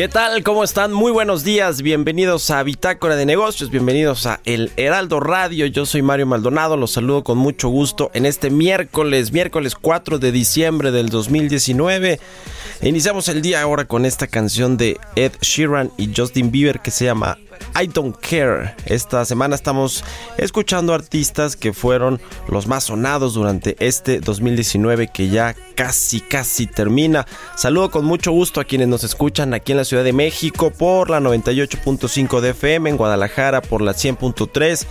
¿Qué tal? ¿Cómo están? Muy buenos días. Bienvenidos a Bitácora de Negocios. Bienvenidos a El Heraldo Radio. Yo soy Mario Maldonado. Los saludo con mucho gusto en este miércoles, miércoles 4 de diciembre del 2019. Iniciamos el día ahora con esta canción de Ed Sheeran y Justin Bieber que se llama I Don't Care. Esta semana estamos escuchando artistas que fueron los más sonados durante este 2019 que ya casi casi termina. Saludo con mucho gusto a quienes nos escuchan aquí en la Ciudad de México por la 98.5 de FM, en Guadalajara por la 100.3,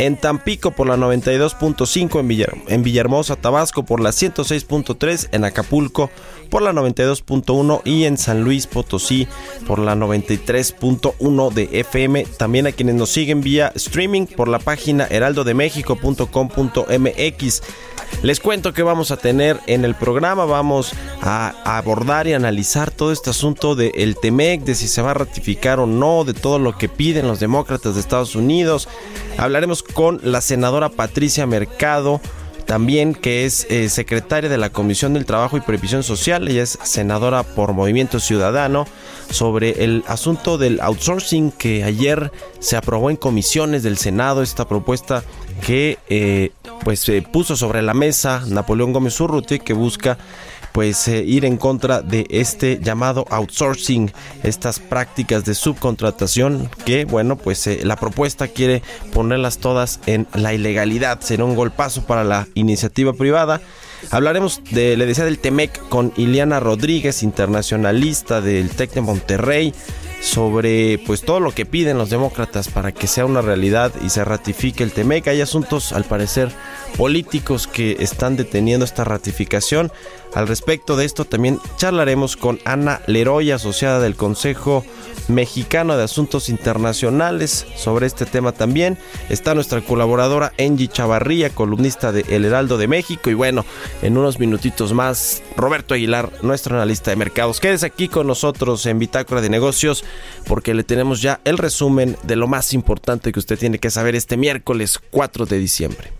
en Tampico por la 92.5, en, en Villahermosa, Tabasco por la 106.3, en Acapulco por la 92.1 y en San Luis Potosí por la 93.1 de FM. También a quienes nos siguen vía streaming por la página heraldodemexico.com.mx. Les cuento que vamos a tener en el programa, vamos a abordar y analizar todo este asunto del el TEMEC, de si se va a ratificar o no, de todo lo que piden los demócratas de Estados Unidos. Hablaremos con la senadora Patricia Mercado también que es eh, secretaria de la Comisión del Trabajo y Previsión Social, ella es senadora por Movimiento Ciudadano, sobre el asunto del outsourcing que ayer se aprobó en comisiones del Senado, esta propuesta que eh, pues se puso sobre la mesa Napoleón Gómez Urruti que busca pues eh, ir en contra de este llamado outsourcing, estas prácticas de subcontratación que bueno pues eh, la propuesta quiere ponerlas todas en la ilegalidad, será un golpazo para la iniciativa privada. Hablaremos de, le decía del Temec con Iliana Rodríguez, internacionalista del TEC de Monterrey sobre pues todo lo que piden los demócratas para que sea una realidad y se ratifique el TEMEC. Hay asuntos al parecer políticos que están deteniendo esta ratificación. Al respecto de esto también charlaremos con Ana Leroy, asociada del Consejo Mexicano de Asuntos Internacionales, sobre este tema también. Está nuestra colaboradora Angie Chavarría, columnista de El Heraldo de México. Y bueno, en unos minutitos más, Roberto Aguilar, nuestro analista de mercados. Quédese aquí con nosotros en Bitácora de Negocios, porque le tenemos ya el resumen de lo más importante que usted tiene que saber este miércoles 4 de diciembre.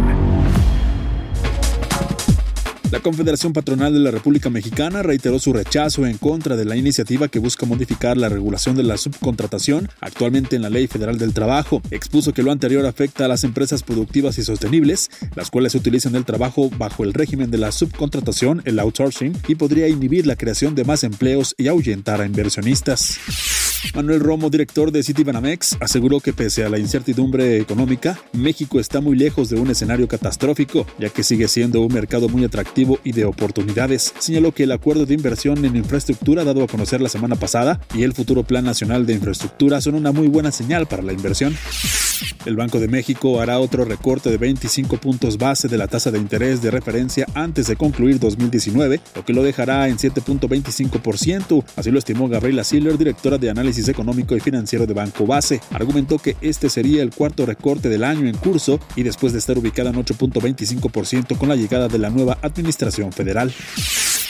La Confederación Patronal de la República Mexicana reiteró su rechazo en contra de la iniciativa que busca modificar la regulación de la subcontratación actualmente en la Ley Federal del Trabajo. Expuso que lo anterior afecta a las empresas productivas y sostenibles, las cuales utilizan el trabajo bajo el régimen de la subcontratación, el outsourcing, y podría inhibir la creación de más empleos y ahuyentar a inversionistas. Manuel Romo, director de Citibanamex, aseguró que pese a la incertidumbre económica, México está muy lejos de un escenario catastrófico, ya que sigue siendo un mercado muy atractivo y de oportunidades. Señaló que el acuerdo de inversión en infraestructura dado a conocer la semana pasada y el futuro Plan Nacional de Infraestructura son una muy buena señal para la inversión. El Banco de México hará otro recorte de 25 puntos base de la tasa de interés de referencia antes de concluir 2019, lo que lo dejará en 7.25%. Así lo estimó Gabriela Siller, directora de análisis económico y financiero de Banco Base. Argumentó que este sería el cuarto recorte del año en curso y después de estar ubicada en 8.25% con la llegada de la nueva administración federal.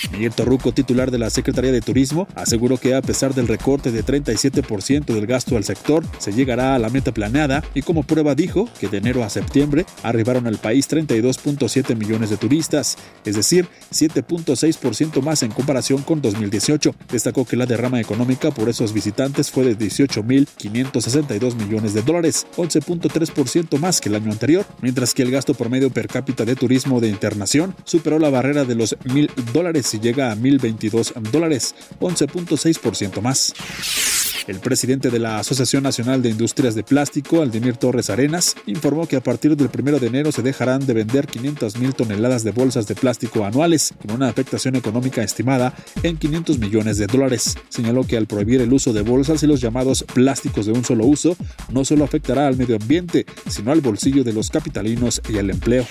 Miguel Torruco, titular de la Secretaría de Turismo, aseguró que a pesar del recorte de 37% del gasto al sector, se llegará a la meta planeada y como prueba dijo que de enero a septiembre arribaron al país 32.7 millones de turistas, es decir, 7.6% más en comparación con 2018. Destacó que la derrama económica por esos visitantes fue de 18.562 millones de dólares, 11.3% más que el año anterior, mientras que el gasto promedio per cápita de turismo de internación superó la barrera de los mil dólares llega a 1.022 dólares, 11.6% más. El presidente de la Asociación Nacional de Industrias de Plástico, Aldemir Torres Arenas, informó que a partir del 1 de enero se dejarán de vender 500.000 toneladas de bolsas de plástico anuales, con una afectación económica estimada en 500 millones de dólares. Señaló que al prohibir el uso de bolsas y los llamados plásticos de un solo uso, no solo afectará al medio ambiente, sino al bolsillo de los capitalinos y al empleo.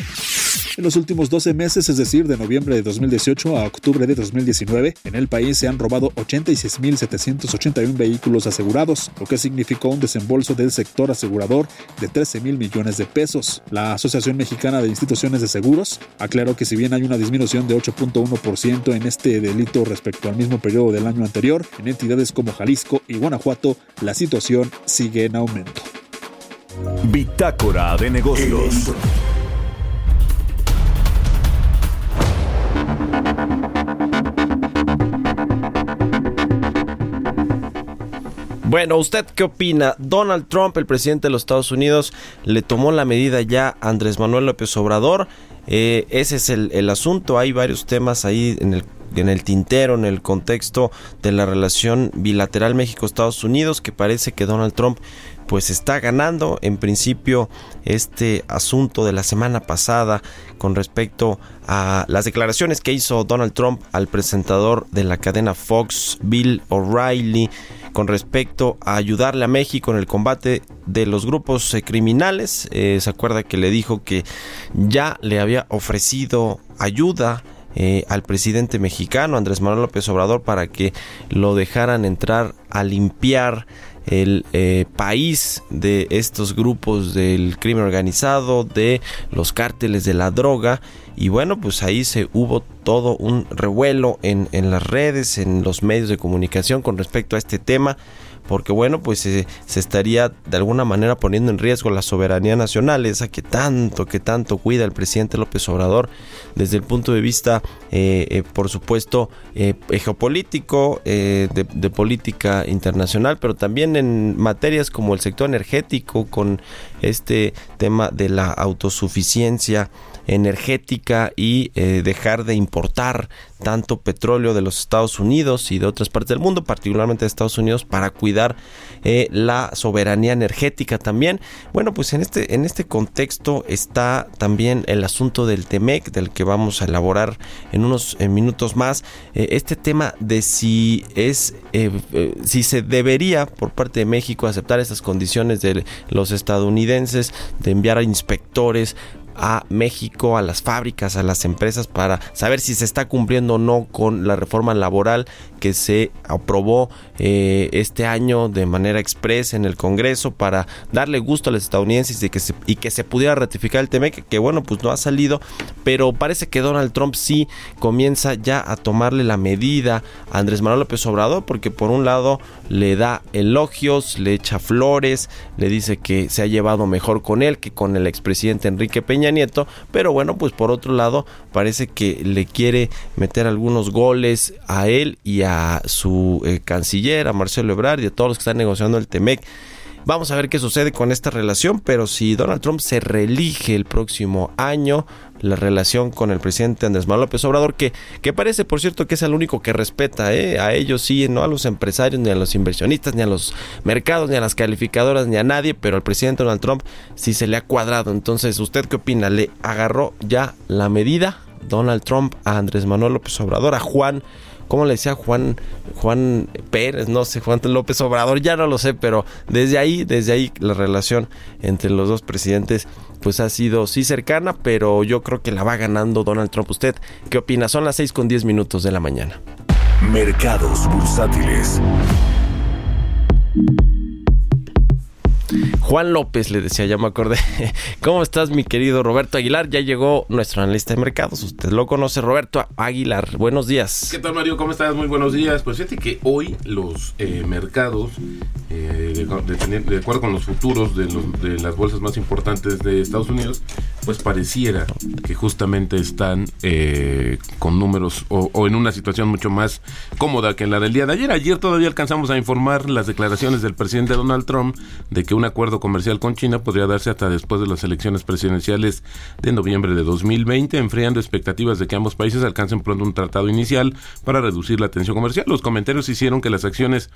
En los últimos 12 meses, es decir, de noviembre de 2018 a octubre de 2019, en el país se han robado 86.781 vehículos asegurados, lo que significó un desembolso del sector asegurador de 13 mil millones de pesos. La Asociación Mexicana de Instituciones de Seguros aclaró que si bien hay una disminución de 8.1% en este delito respecto al mismo periodo del año anterior, en entidades como Jalisco y Guanajuato la situación sigue en aumento. Bitácora de negocios. Bueno, ¿usted qué opina? Donald Trump, el presidente de los Estados Unidos, le tomó la medida ya a Andrés Manuel López Obrador. Eh, ese es el, asunto. Hay varios temas ahí en el en el tintero, en el contexto de la relación bilateral México-Estados Unidos, que parece que Donald Trump pues está ganando en principio este asunto de la semana pasada con respecto a las declaraciones que hizo Donald Trump al presentador de la cadena Fox, Bill O'Reilly, con respecto a ayudarle a México en el combate de los grupos eh, criminales. Eh, se acuerda que le dijo que ya le había ofrecido ayuda eh, al presidente mexicano Andrés Manuel López Obrador para que lo dejaran entrar a limpiar el país de estos grupos del crimen organizado, de los cárteles de la droga. Y bueno, pues ahí se hubo todo un revuelo en, en las redes, en los medios de comunicación con respecto a este tema porque bueno, pues se estaría de alguna manera poniendo en riesgo la soberanía nacional, esa que tanto, que tanto cuida el presidente López Obrador desde el punto de vista, eh, eh, por supuesto, eh, geopolítico, de, política internacional, pero también en materias como el sector energético, con este tema de la autosuficiencia energética y eh, dejar de importar tanto petróleo de los Estados Unidos y de otras partes del mundo, particularmente de Estados Unidos, para cuidar eh, la soberanía energética también. Bueno, pues en este, en este contexto está también el asunto del TEMEC, del que vamos a elaborar en unos minutos más. Eh, este tema de si es, si se debería por parte de México aceptar esas condiciones de los estadounidenses de enviar a inspectores a México, a las fábricas, a las empresas para saber si se está cumpliendo o no con la reforma laboral que se aprobó eh, este año de manera expresa en el Congreso para darle gusto a los estadounidenses y que se, y que se pudiera ratificar el TMEC, que bueno, pues no ha salido, pero parece que Donald Trump sí comienza ya a tomarle la medida a Andrés Manuel López Obrador, porque por un lado le da elogios, le echa flores, le dice que se ha llevado mejor con él que con el expresidente Enrique Peña Nieto, pero bueno, pues por otro lado parece que le quiere meter algunos goles a él y a su eh, canciller, a Marcelo Ebrard y a todos los que están negociando el TEMEC. Vamos a ver qué sucede con esta relación, pero si Donald Trump se reelige el próximo año, la relación con el presidente Andrés Manuel López Obrador, que, que parece, por cierto, que es el único que respeta ¿eh? a ellos, sí, no a los empresarios, ni a los inversionistas, ni a los mercados, ni a las calificadoras, ni a nadie, pero al presidente Donald Trump sí se le ha cuadrado. Entonces, ¿usted qué opina? ¿Le agarró ya la medida Donald Trump a Andrés Manuel López Obrador, a Juan? ¿Cómo le decía Juan, Juan Pérez? No sé, Juan López Obrador, ya no lo sé, pero desde ahí, desde ahí la relación entre los dos presidentes pues ha sido sí cercana, pero yo creo que la va ganando Donald Trump. ¿Usted qué opina? Son las 6 con 10 minutos de la mañana. Mercados bursátiles. Juan López le decía, ya me acordé. ¿Cómo estás, mi querido Roberto Aguilar? Ya llegó nuestro analista de mercados. Usted lo conoce, Roberto Aguilar. Buenos días. ¿Qué tal, Mario? ¿Cómo estás? Muy buenos días. Pues fíjate que hoy los eh, mercados, eh, de, acuerdo con los futuros de, las bolsas más importantes de Estados Unidos, pues pareciera que justamente están eh, con números o en una situación mucho más cómoda que en la del día de ayer. Ayer todavía alcanzamos a informar las declaraciones del presidente Donald Trump de que un acuerdo comercial con China podría darse hasta después de las elecciones presidenciales de noviembre de 2020, enfriando expectativas de que ambos países alcancen pronto un tratado inicial para reducir la tensión comercial. Los comentarios hicieron que las acciones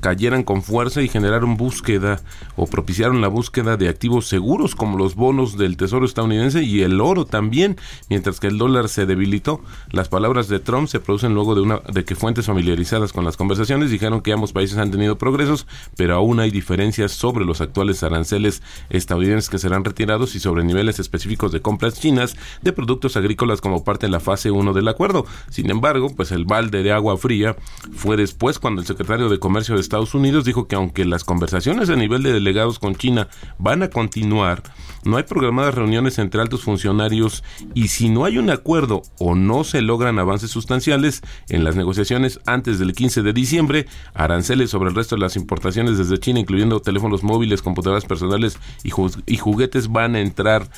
cayeran con fuerza y generaron búsqueda o propiciaron la búsqueda de activos seguros como los bonos del Tesoro estadounidense y el oro también, mientras que el dólar se debilitó. Las palabras de Trump se producen luego de una de que fuentes familiarizadas con las conversaciones dijeron que ambos países han tenido progresos, pero aún hay diferencias sobre los actuales aranceles estadounidenses que serán retirados y sobre niveles específicos de compras chinas de productos agrícolas como parte de la fase 1 del acuerdo. Sin embargo, pues el balde de agua fría fue después cuando el secretario de Comercio de Estados Unidos dijo que aunque las conversaciones a nivel de delegados con China van a continuar, no hay programadas reuniones entre altos funcionarios y si no hay un acuerdo o no se logran avances sustanciales en las negociaciones antes del 15 de diciembre, aranceles sobre el resto de las importaciones desde China, incluyendo teléfonos móviles, computadoras personales y, y juguetes, van a entrar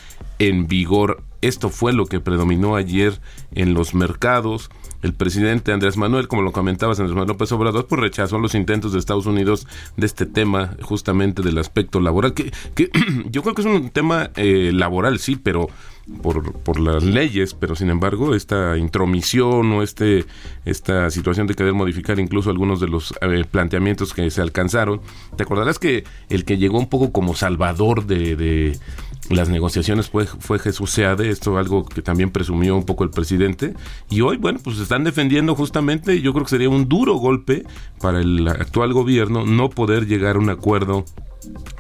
en vigor. Esto fue lo que predominó ayer en los mercados el presidente Andrés Manuel, como lo comentabas, Andrés Manuel López Obrador, pues rechazó los intentos de Estados Unidos de este tema, justamente del aspecto laboral, que, que yo creo que es un tema eh, laboral, sí, pero por, por las leyes, pero sin embargo esta intromisión o este esta situación de querer modificar incluso algunos de los eh, planteamientos que se alcanzaron, te acordarás que el que llegó un poco como salvador de, de las negociaciones fue, fue Jesús Seade, esto algo que también presumió un poco el presidente, y hoy, bueno, pues están defendiendo justamente, yo creo que sería un duro golpe para el actual gobierno no poder llegar a un acuerdo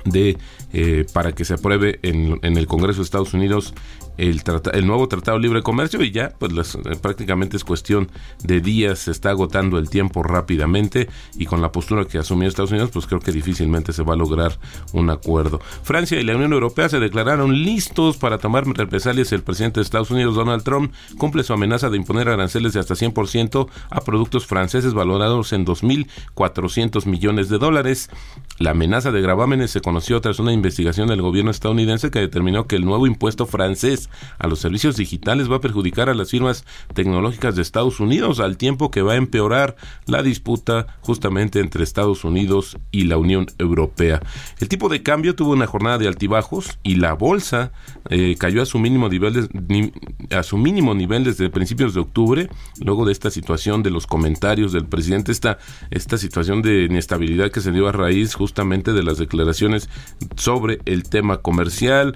de eh, para que se apruebe en, el Congreso de Estados Unidos el, el nuevo Tratado de Libre Comercio y ya pues eh, prácticamente es cuestión de días, se está agotando el tiempo rápidamente y con la postura que asumió Estados Unidos pues creo que difícilmente se va a lograr un acuerdo. Francia y la Unión Europea se declararon listos para tomar represalias. El presidente de Estados Unidos, Donald Trump, cumple su amenaza de imponer aranceles de hasta 100% a productos franceses valorados en 2.400 millones de dólares. La amenaza de se conoció tras una investigación del gobierno estadounidense que determinó que el nuevo impuesto francés a los servicios digitales va a perjudicar a las firmas tecnológicas de Estados Unidos al tiempo que va a empeorar la disputa justamente entre Estados Unidos y la Unión Europea. El tipo de cambio tuvo una jornada de altibajos y la bolsa eh, cayó a su mínimo nivel a su mínimo nivel desde principios de octubre luego de esta situación de los comentarios del presidente esta esta situación de inestabilidad que se dio a raíz justamente de las declaraciones sobre el tema comercial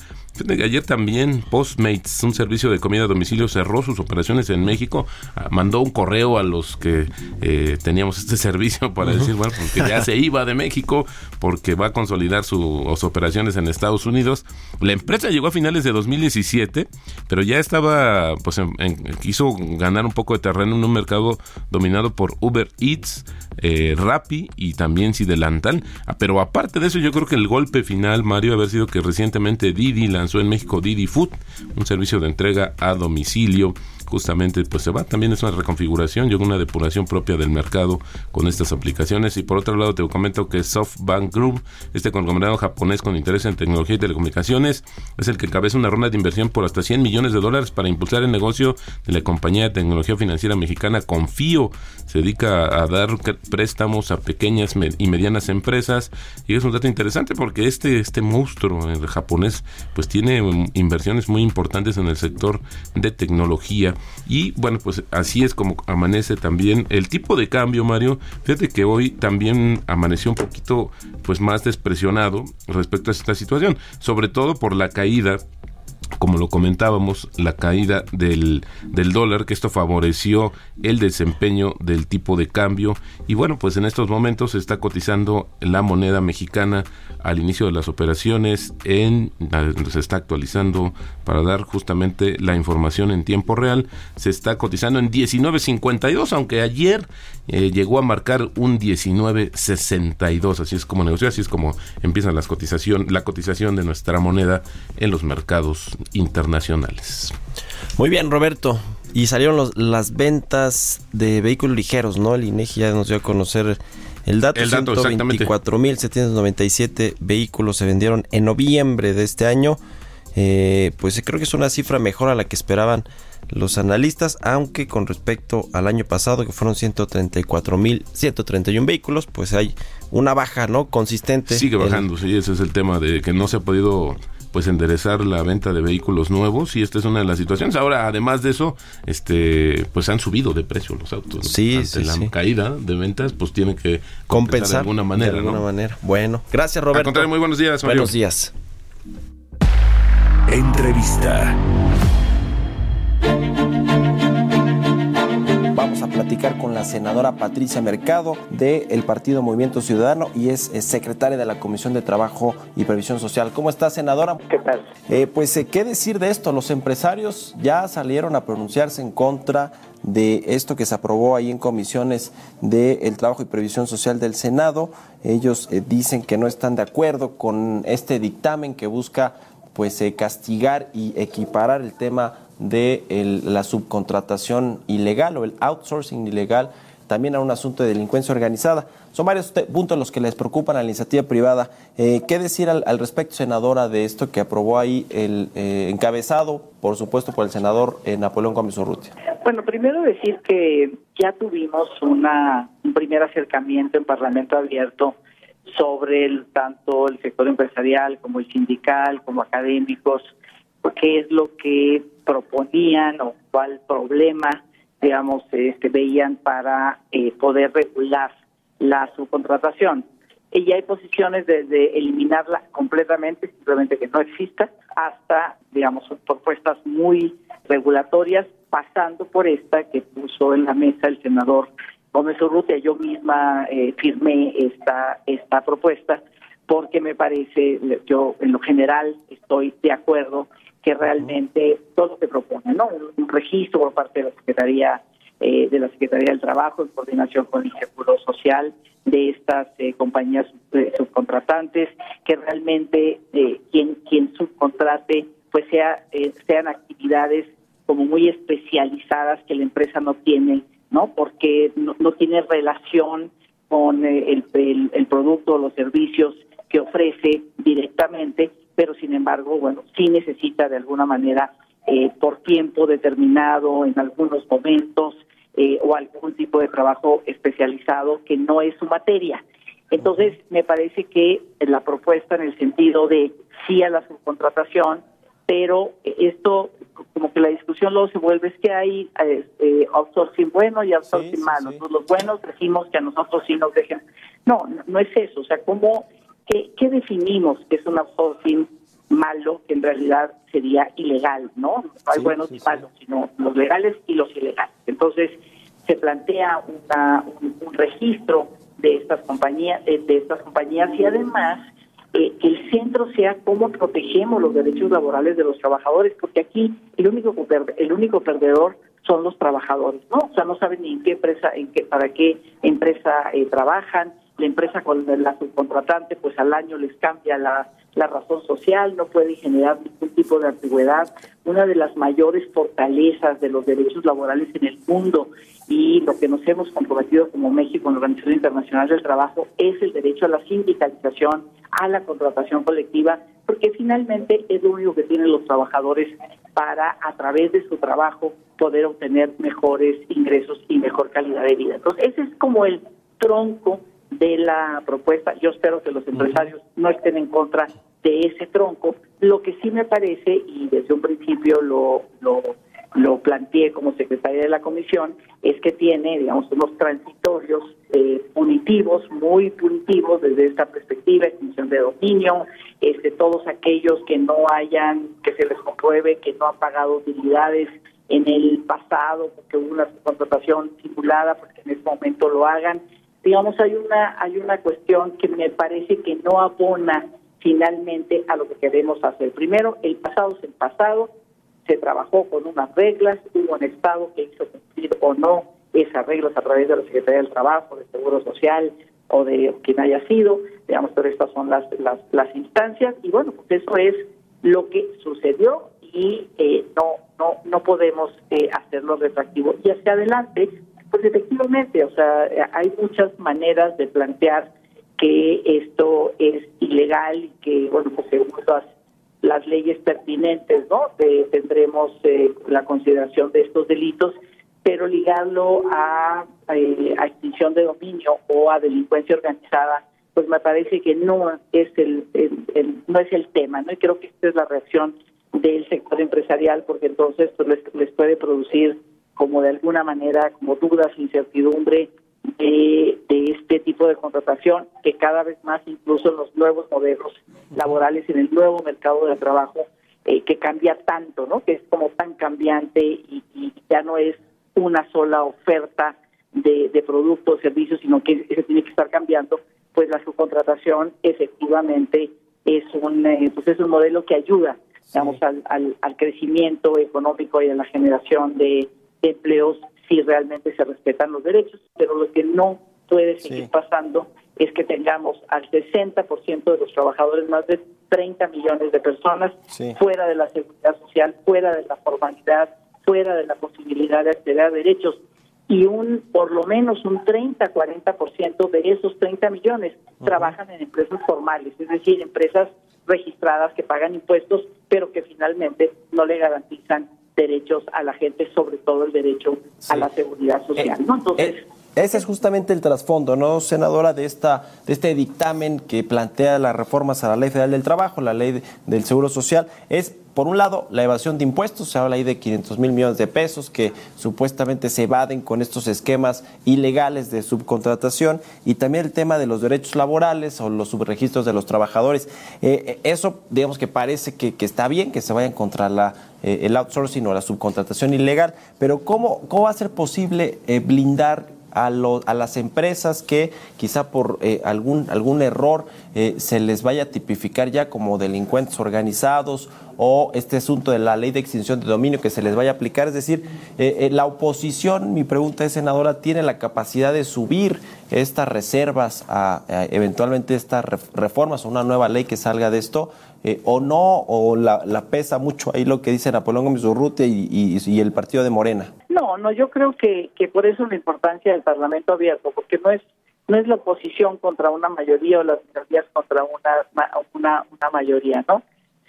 Ayer también Postmates, un servicio de comida a domicilio, cerró sus operaciones en México. Ah, mandó un correo a los que eh, teníamos este servicio para decir, bueno, porque ya se iba de México, porque va a consolidar sus operaciones en Estados Unidos. La empresa llegó a finales de 2017, pero ya estaba, pues, quiso ganar un poco de terreno en un mercado dominado por Uber Eats, eh, Rappi y también Sidelantal. Ah, pero aparte de eso, yo creo que el golpe final, Mario, haber sido que recientemente Didi lanzó en México Didi Food, un servicio de entrega a domicilio justamente pues se va. También es una reconfiguración y una depuración propia del mercado con estas aplicaciones. Y por otro lado te comento que SoftBank Group, este conglomerado japonés con interés en tecnología y telecomunicaciones, es el que encabeza una ronda de inversión por hasta 100 millones de dólares para impulsar el negocio de la compañía de tecnología financiera mexicana Confío. Se dedica a dar préstamos a pequeñas y medianas empresas y es un dato interesante porque este, este monstruo el japonés pues tiene um, inversiones muy importantes en el sector de tecnología y bueno pues así es como amanece también el tipo de cambio Mario fíjate que hoy también amaneció un poquito pues más despresionado respecto a esta situación sobre todo por la caída como lo comentábamos, la caída del, del, dólar, que esto favoreció el desempeño del tipo de cambio. Y bueno, pues en estos momentos se está cotizando la moneda mexicana al inicio de las operaciones, en, se está actualizando para dar justamente la información en tiempo real. Se está cotizando en 19.52, aunque ayer eh, llegó a marcar un 19.62. Así es como negoció, así es como empieza las cotización, la cotización de nuestra moneda en los mercados internacionales. Muy bien, Roberto. Y salieron las ventas de vehículos ligeros, ¿no? El INEGI ya nos dio a conocer el dato. El dato 124.797 vehículos se vendieron en noviembre de este año. Eh, pues creo que es una cifra mejor a la que esperaban los analistas, aunque con respecto al año pasado, que fueron 134.131 vehículos, pues hay una baja, ¿no? Consistente. Sigue bajando, sí, ese es el tema de que no se ha podido pues enderezar la venta de vehículos nuevos y esta es una de las situaciones. Ahora, además de eso, este pues han subido de precio los autos. Sí, Ante la caída de ventas, pues tiene que compensar de alguna manera, de alguna manera. Bueno, gracias Roberto. muy buenos días. Buenos días. Entrevista. Vamos a platicar con la senadora Patricia Mercado del Partido Movimiento Ciudadano y es, secretaria de la Comisión de Trabajo y Previsión Social. ¿Cómo está, senadora? ¿Qué tal? Eh, pues, eh, ¿qué decir de esto? Los empresarios ya salieron a pronunciarse en contra de esto que se aprobó ahí en comisiones del Trabajo y Previsión Social del Senado. Ellos eh, dicen que no están de acuerdo con este dictamen que busca pues castigar y equiparar el tema de la subcontratación ilegal o el outsourcing ilegal, también a un asunto de delincuencia organizada. Son varios puntos los que les preocupan a la iniciativa privada. Eh, ¿Qué decir al, respecto, senadora, de esto que aprobó ahí el eh, encabezado, por supuesto, por el senador eh, Napoleón Gómez Urrutia? Bueno, primero decir que ya tuvimos una, un primer acercamiento en Parlamento Abierto sobre el, tanto el sector empresarial como el sindical, como académicos, qué es lo que proponían o cuál problema, digamos, este, veían para eh, poder regular la subcontratación. Y hay posiciones desde eliminarla completamente, simplemente que no exista, hasta, digamos, propuestas muy regulatorias, pasando por esta que puso en la mesa el senador Gómez Urrutia. Yo misma eh, firmé esta, esta propuesta porque me parece, yo en lo general estoy de acuerdo que realmente todo se propone, ¿no? Un, registro por parte de la Secretaría eh, de la Secretaría del Trabajo en coordinación con el Seguro Social de estas eh, compañías eh, subcontratantes, que realmente quien quien subcontrate pues sea sean actividades como muy especializadas que la empresa no tiene, ¿no? Porque no, no tiene relación con el, el, el producto o los servicios que ofrece directamente pero sin embargo, bueno, sí necesita de alguna manera eh, por tiempo determinado en algunos momentos eh, o algún tipo de trabajo especializado que no es su materia. Entonces, me parece que la propuesta en el sentido de sí a la subcontratación, pero esto, como que la discusión luego se vuelve, es que hay eh, outsourcing bueno y outsourcing malo. los buenos decimos que a nosotros sí nos dejen. No, no es eso. O sea, ¿cómo ¿qué, definimos que es un outsourcing malo que en realidad sería ilegal, ¿no? No hay buenos ni malos, sino los legales y los ilegales. Entonces, se plantea una, un, registro de estas compañías, de, estas compañías y además eh, que el centro sea cómo protegemos los derechos laborales de los trabajadores, porque aquí el único el único perdedor son los trabajadores, ¿no? O sea, no saben ni en qué empresa, en qué, para qué empresa eh, trabajan, la empresa con la subcontratante pues al año les cambia la, la razón social, no puede generar ningún tipo de antigüedad. Una de las mayores fortalezas de los derechos laborales en el mundo y lo que nos hemos comprometido como México en la Organización Internacional del Trabajo es el derecho a la sindicalización, a la contratación colectiva, porque finalmente es lo único que tienen los trabajadores para, a través de su trabajo, poder obtener mejores ingresos y mejor calidad de vida. Entonces, ese es como el tronco de la propuesta. Yo espero que los empresarios no estén en contra de ese tronco. Lo que sí me parece, y desde un principio lo, lo, lo planteé como secretaria de la comisión, es que tiene, digamos, unos transitorios eh, punitivos, muy punitivos desde esta perspectiva, extinción de dominio, este, todos aquellos que no hayan, que se les compruebe que no han pagado utilidades en el pasado, porque hubo una contratación simulada, porque en este momento lo hagan, digamos hay una hay una cuestión que me parece que no abona finalmente a lo que queremos hacer. Primero, el pasado es el pasado, se trabajó con unas reglas, hubo un Estado que hizo cumplir o no esas reglas a través de la Secretaría del Trabajo, del Seguro Social o de quien haya sido, digamos, pero estas son las, las, las instancias y bueno, pues eso es lo que sucedió y eh, no, no, no podemos eh, hacerlo retractivo. Y hacia adelante, pues efectivamente, o sea, hay muchas maneras de plantear que esto es ilegal y que, bueno, pues según las, las leyes pertinentes, ¿no? tendremos eh, la consideración de estos delitos, pero ligarlo a, eh, a extinción de dominio o a delincuencia organizada, pues me parece que no es el, no es el tema, ¿no? Y creo que esta es la reacción del sector empresarial, porque entonces pues les, les puede producir como de alguna manera como dudas, incertidumbre de, de, este tipo de contratación, que cada vez más incluso en los nuevos modelos laborales, en el nuevo mercado de trabajo, eh, que cambia tanto, ¿no? Que es como tan cambiante y, ya no es una sola oferta de, de productos servicios, sino que se tiene que estar cambiando, pues la subcontratación efectivamente es un, eh, pues es un modelo que ayuda, digamos, al, al, al crecimiento económico y a la generación de empleos si realmente se respetan los derechos, pero lo que no puede seguir pasando es que tengamos al 60% de los trabajadores, más de 30 millones de personas, fuera de la seguridad social, fuera de la formalidad, fuera de la posibilidad de acceder a derechos y un por lo menos un 30, 40% de esos 30 millones trabajan en empresas formales, es decir, empresas registradas que pagan impuestos, pero que finalmente no le garantizan derechos a la gente, sobre todo el derecho a la seguridad social. ¿no? Entonces, eh, ese es justamente el trasfondo, ¿no, senadora, de esta de este dictamen que plantea las reformas a la Ley Federal del Trabajo, la Ley del Seguro Social, es por un lado, la evasión de impuestos, se habla ahí de 500 mil millones de pesos que supuestamente se evaden con estos esquemas ilegales de subcontratación y también el tema de los derechos laborales o los subregistros de los trabajadores. Eh, eh, eso, digamos que parece que, está bien, que se vayan contra la, el outsourcing o la subcontratación ilegal, pero ¿cómo, cómo va a ser posible blindar a, las empresas que quizá por eh, algún, algún error eh, se les vaya a tipificar ya como delincuentes organizados o este asunto de la ley de extinción de dominio que se les vaya a aplicar. Es decir, eh, la oposición, mi pregunta es, senadora, ¿tiene la capacidad de subir estas reservas a, eventualmente estas reformas o una nueva ley que salga de esto? O no, o la, pesa mucho ahí lo que dice Napoleón Gómez y, y el partido de Morena. No, no, yo creo que, que por eso la importancia del Parlamento abierto, porque no es no es la oposición contra una mayoría o las minorías contra una, una, una mayoría, ¿no?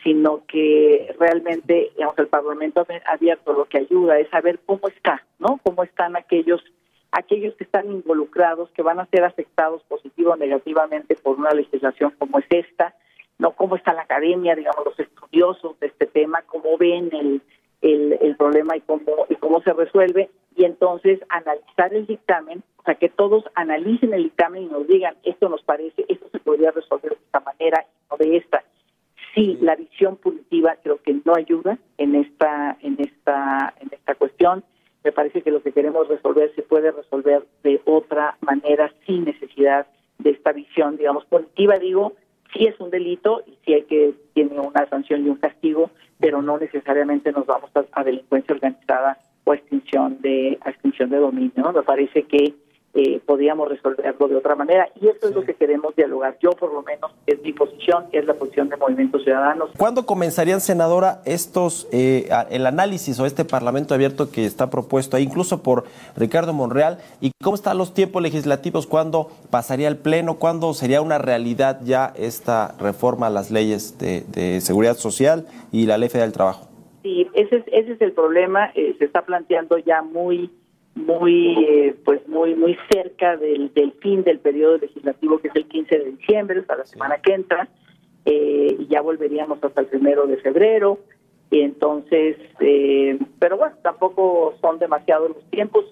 Sino que realmente, digamos, el Parlamento abierto lo que ayuda es saber cómo está, ¿no? Cómo están aquellos aquellos que están involucrados, que van a ser afectados positivo o negativamente por una legislación como es esta, no cómo está la academia, digamos, los estudiosos de este tema, cómo ven el, el, el problema y cómo, y cómo se resuelve, y entonces analizar el dictamen, o sea, que todos analicen el dictamen y nos digan, esto nos parece, esto se podría resolver de esta manera y no de esta. Sí, la visión punitiva creo que no ayuda en esta, en esta, en esta cuestión. Me parece que lo que queremos resolver se puede resolver de otra manera sin necesidad de esta visión, digamos, punitiva. Digo, sí es un delito y sí hay que tiene una sanción y un castigo, pero no necesariamente nos vamos a, delincuencia organizada o a extinción de extinción de dominio. Me parece que eh, podríamos resolverlo de otra manera y eso es lo que queremos dialogar. Yo por lo menos es mi posición, es la posición de Movimiento Ciudadanos. ¿Cuándo comenzarían, senadora, estos eh, el análisis o este Parlamento abierto que está propuesto ahí, incluso por Ricardo Monreal? ¿Y cómo están los tiempos legislativos? ¿Cuándo pasaría el Pleno? ¿Cuándo sería una realidad ya esta reforma a las leyes de, de seguridad social y la Ley Federal del Trabajo? Sí, ese es, ese es el problema. Eh, se está planteando ya muy muy eh, pues muy muy cerca del, del fin del periodo legislativo que es el 15 de diciembre hasta la semana que entra eh, y ya volveríamos hasta el primero de febrero. Y entonces eh, pero bueno tampoco son demasiados los tiempos.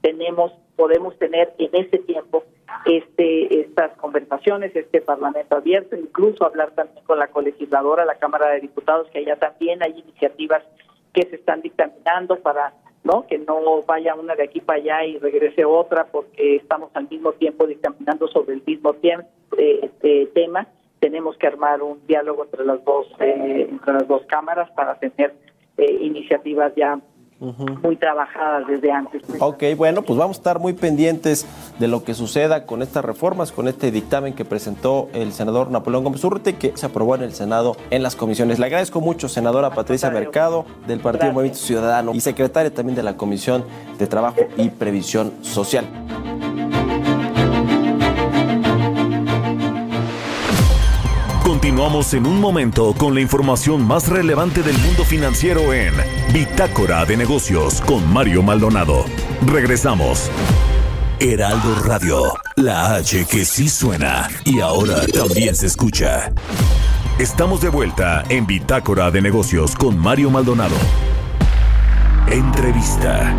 Tenemos podemos tener en ese tiempo este estas conversaciones este parlamento abierto incluso hablar también con la colegisladora la cámara de diputados que allá también hay iniciativas que se están dictaminando para ¿no? Que no vaya una de aquí para allá y regrese otra porque estamos al mismo tiempo dictaminando sobre el mismo este tema. Tenemos que armar un diálogo entre las dos eh, entre las dos cámaras para tener eh, iniciativas ya muy trabajadas desde antes. Ok, bueno, pues vamos a estar muy pendientes de lo que suceda con estas reformas, con este dictamen que presentó el senador Napoleón Gómez Urruti, que se aprobó en el Senado en las comisiones. Le agradezco mucho, senadora Patricia Mercado, del Partido Movimiento Ciudadano y secretaria también de la Comisión de Trabajo y Previsión Social. Continuamos en un momento con la información más relevante del mundo financiero en Bitácora de Negocios con Mario Maldonado. Regresamos. Heraldo Radio, la H que sí suena y ahora también se escucha. Estamos de vuelta en Bitácora de Negocios con Mario Maldonado. Entrevista.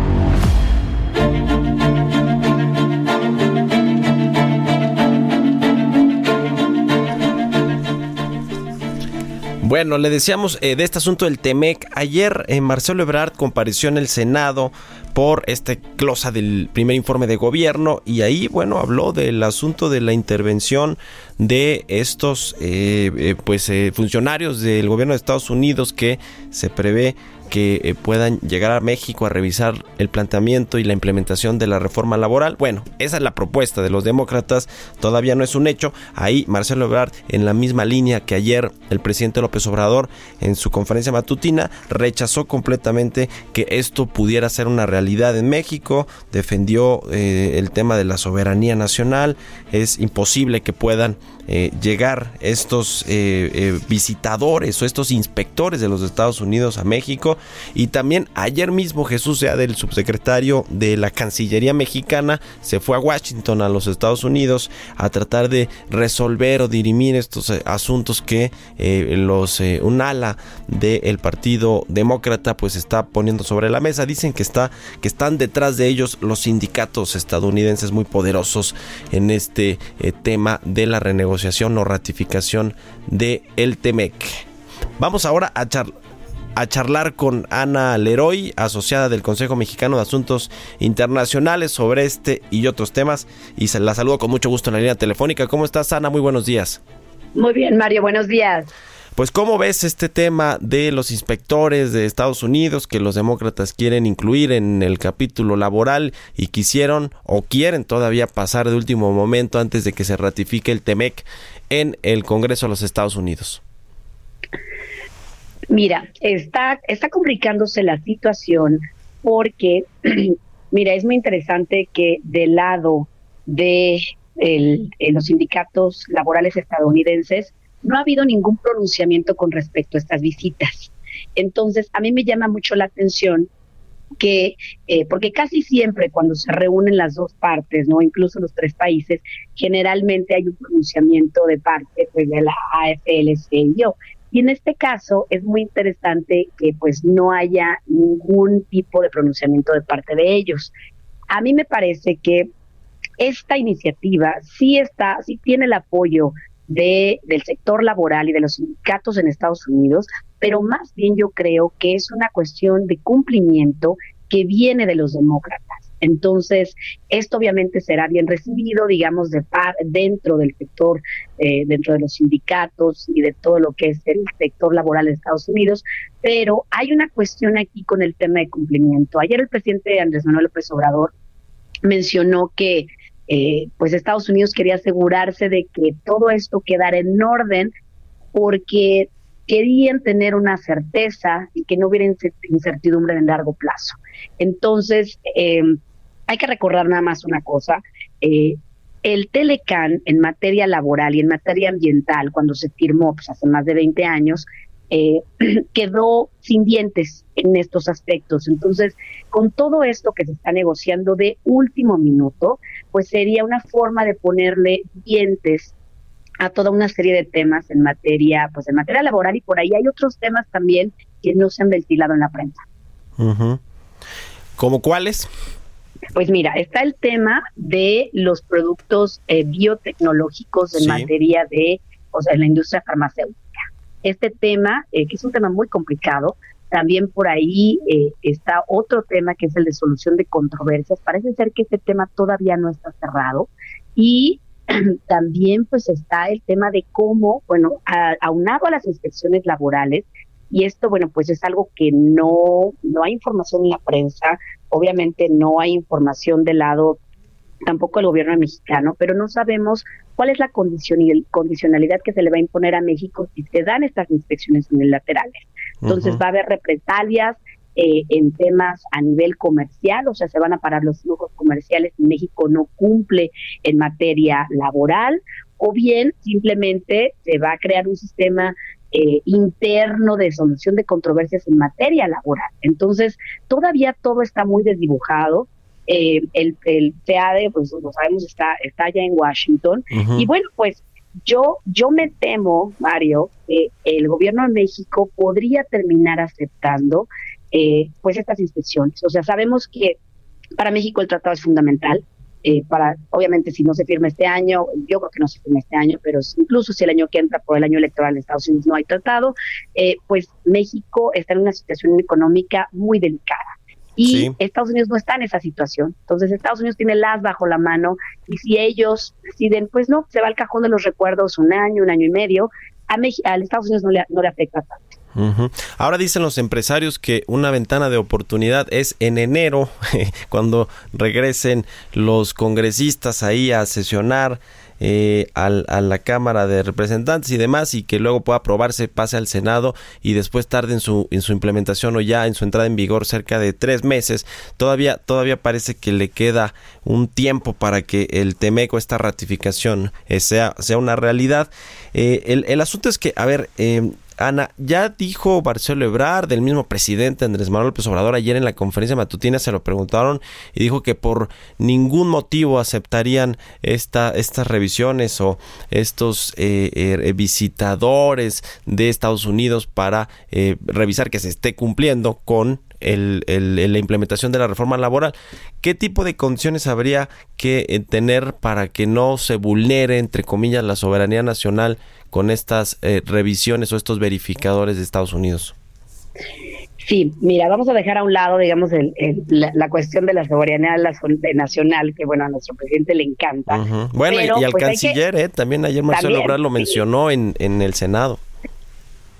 Bueno, le decíamos eh, de este asunto del TEMEC. Ayer eh, Marcelo Ebrard compareció en el Senado por este closa del primer informe de gobierno y ahí, bueno, habló del asunto de la intervención de estos eh, pues funcionarios del gobierno de Estados Unidos que se prevé que eh, puedan llegar a México a revisar el planteamiento y la implementación de la reforma laboral. Bueno, esa es la propuesta de los demócratas, todavía no es un hecho. Ahí Marcelo Ebrard, en la misma línea que ayer el presidente López Obrador en su conferencia matutina, rechazó completamente que esto pudiera ser una realidad en México, defendió eh, el tema de la soberanía nacional, es imposible que puedan eh, llegar estos eh, eh, visitadores o estos inspectores de los Estados Unidos a México. Y también ayer mismo Jesús sea del subsecretario de la Cancillería mexicana se fue a Washington, a los Estados Unidos, a tratar de resolver o dirimir estos asuntos que los un ala del Partido Demócrata pues está poniendo sobre la mesa. Dicen que está que están detrás de ellos los sindicatos estadounidenses muy poderosos en este tema de la renegociación o ratificación de el TEMEC. Vamos ahora a, a charlar con Ana Leroy, asociada del Consejo Mexicano de Asuntos Internacionales, sobre este y otros temas. Y se la saludo con mucho gusto en la línea telefónica. ¿Cómo estás, Ana? Muy buenos días. Muy bien, Mario, buenos días. Pues cómo ves este tema de los inspectores de Estados Unidos que los demócratas quieren incluir en el capítulo laboral y quisieron o quieren todavía pasar de último momento antes de que se ratifique el TEMEC en el Congreso de los Estados Unidos. Mira, está, está complicándose la situación porque, mira, es muy interesante que del lado de los sindicatos laborales estadounidenses no ha habido ningún pronunciamiento con respecto a estas visitas. Entonces, a mí me llama mucho la atención que, eh, porque casi siempre cuando se reúnen las dos partes, no, incluso los tres generalmente hay un pronunciamiento de parte pues, de la AFL-CIO. Y en este caso es muy interesante que pues no haya ningún tipo de pronunciamiento de parte de ellos. A mí me parece que esta iniciativa sí está, sí tiene el apoyo de, del sector laboral y de los sindicatos en Estados Unidos, pero más bien yo creo que es una cuestión de cumplimiento que viene de los demócratas. Entonces, esto obviamente será bien recibido, digamos, de par, dentro del sector, eh, dentro de los sindicatos y de todo lo que es el sector laboral de Estados Unidos, pero hay una cuestión aquí con el tema de cumplimiento. Ayer el presidente Andrés Manuel López Obrador mencionó que eh, pues Estados Unidos quería asegurarse de que todo esto quedara en orden porque querían tener una certeza y que no hubiera incertidumbre en largo plazo. Entonces, eh, hay que recordar nada más una cosa. Eh, el Telecan en materia laboral y en materia ambiental, cuando se firmó pues, hace más de 20 años, eh, quedó sin dientes en estos aspectos. Entonces, con todo esto que se está negociando de último minuto, pues sería una forma de ponerle dientes a toda una serie de temas en materia, pues en materia laboral y por ahí hay otros temas también que no se han ventilado en la prensa. ¿Como cuáles? Pues mira, está el tema de los productos eh, biotecnológicos en materia de, o sea, en la industria farmacéutica. Este tema, eh, que es un tema muy complicado, también por ahí eh, está otro tema que es el de solución de controversias. Parece ser que este tema todavía no está cerrado. Y también pues está el tema de cómo, bueno, aunado a las inspecciones laborales, y esto, bueno, pues es algo que no, no hay información en la prensa, obviamente no hay información del lado tampoco del gobierno mexicano, pero no sabemos cuál es la condición y el condicionalidad que se le va a imponer a México si se dan estas inspecciones unilaterales. Entonces va a haber represalias eh, en temas a nivel comercial, o sea, se van a parar los flujos comerciales y México no cumple en materia laboral, o bien simplemente se va a crear un sistema eh, interno de solución de controversias en materia laboral. Entonces, todavía todo está muy desdibujado. Eh, el, el TAD, pues lo sabemos, está, está allá en Washington. Y bueno, pues yo, yo me temo, Mario, que el gobierno de México podría terminar aceptando eh, pues estas inspecciones. O sea, sabemos que para México el tratado es fundamental. Eh, para, obviamente, si no se firma este año, yo creo que no se firma este año, pero incluso si el año que entra por el año electoral en Estados Unidos no hay tratado, eh, pues México está en una situación económica muy delicada. Y Estados Unidos no está en esa situación. Entonces Estados Unidos tiene las bajo la mano y si ellos deciden, pues no, se va al cajón de los recuerdos un año, un año y medio, a, México, a Estados Unidos no le, no le afecta tanto. Ahora dicen los empresarios que una ventana de oportunidad es en enero, cuando regresen los congresistas ahí a sesionar eh, a la Cámara de Representantes y demás y que luego pueda aprobarse, pase al Senado y después tarde en su, en su implementación o ya en su entrada en vigor cerca de tres meses. Todavía, todavía parece que le queda un tiempo para que el Temeco, esta ratificación, eh, sea, sea una realidad. Eh, el, el, asunto es que, a ver, eh, Ana, ya dijo Marcelo Ebrard, del mismo presidente Andrés Manuel López Obrador, ayer en la conferencia matutina se lo preguntaron y dijo que por ningún motivo aceptarían esta, estas revisiones o estos eh, eh, visitadores de Estados Unidos para eh, revisar que se esté cumpliendo con el, la implementación de la reforma laboral. ¿Qué tipo de condiciones habría que tener para que no se vulnere, entre comillas, la soberanía nacional con estas eh, revisiones o estos verificadores de Estados Unidos? Sí, mira, vamos a dejar a un lado, digamos, la, cuestión de la soberanía nacional, que bueno, a nuestro presidente le encanta. Bueno, y, al pues, canciller, eh, también ayer Marcelo Obrador lo mencionó en, en el Senado.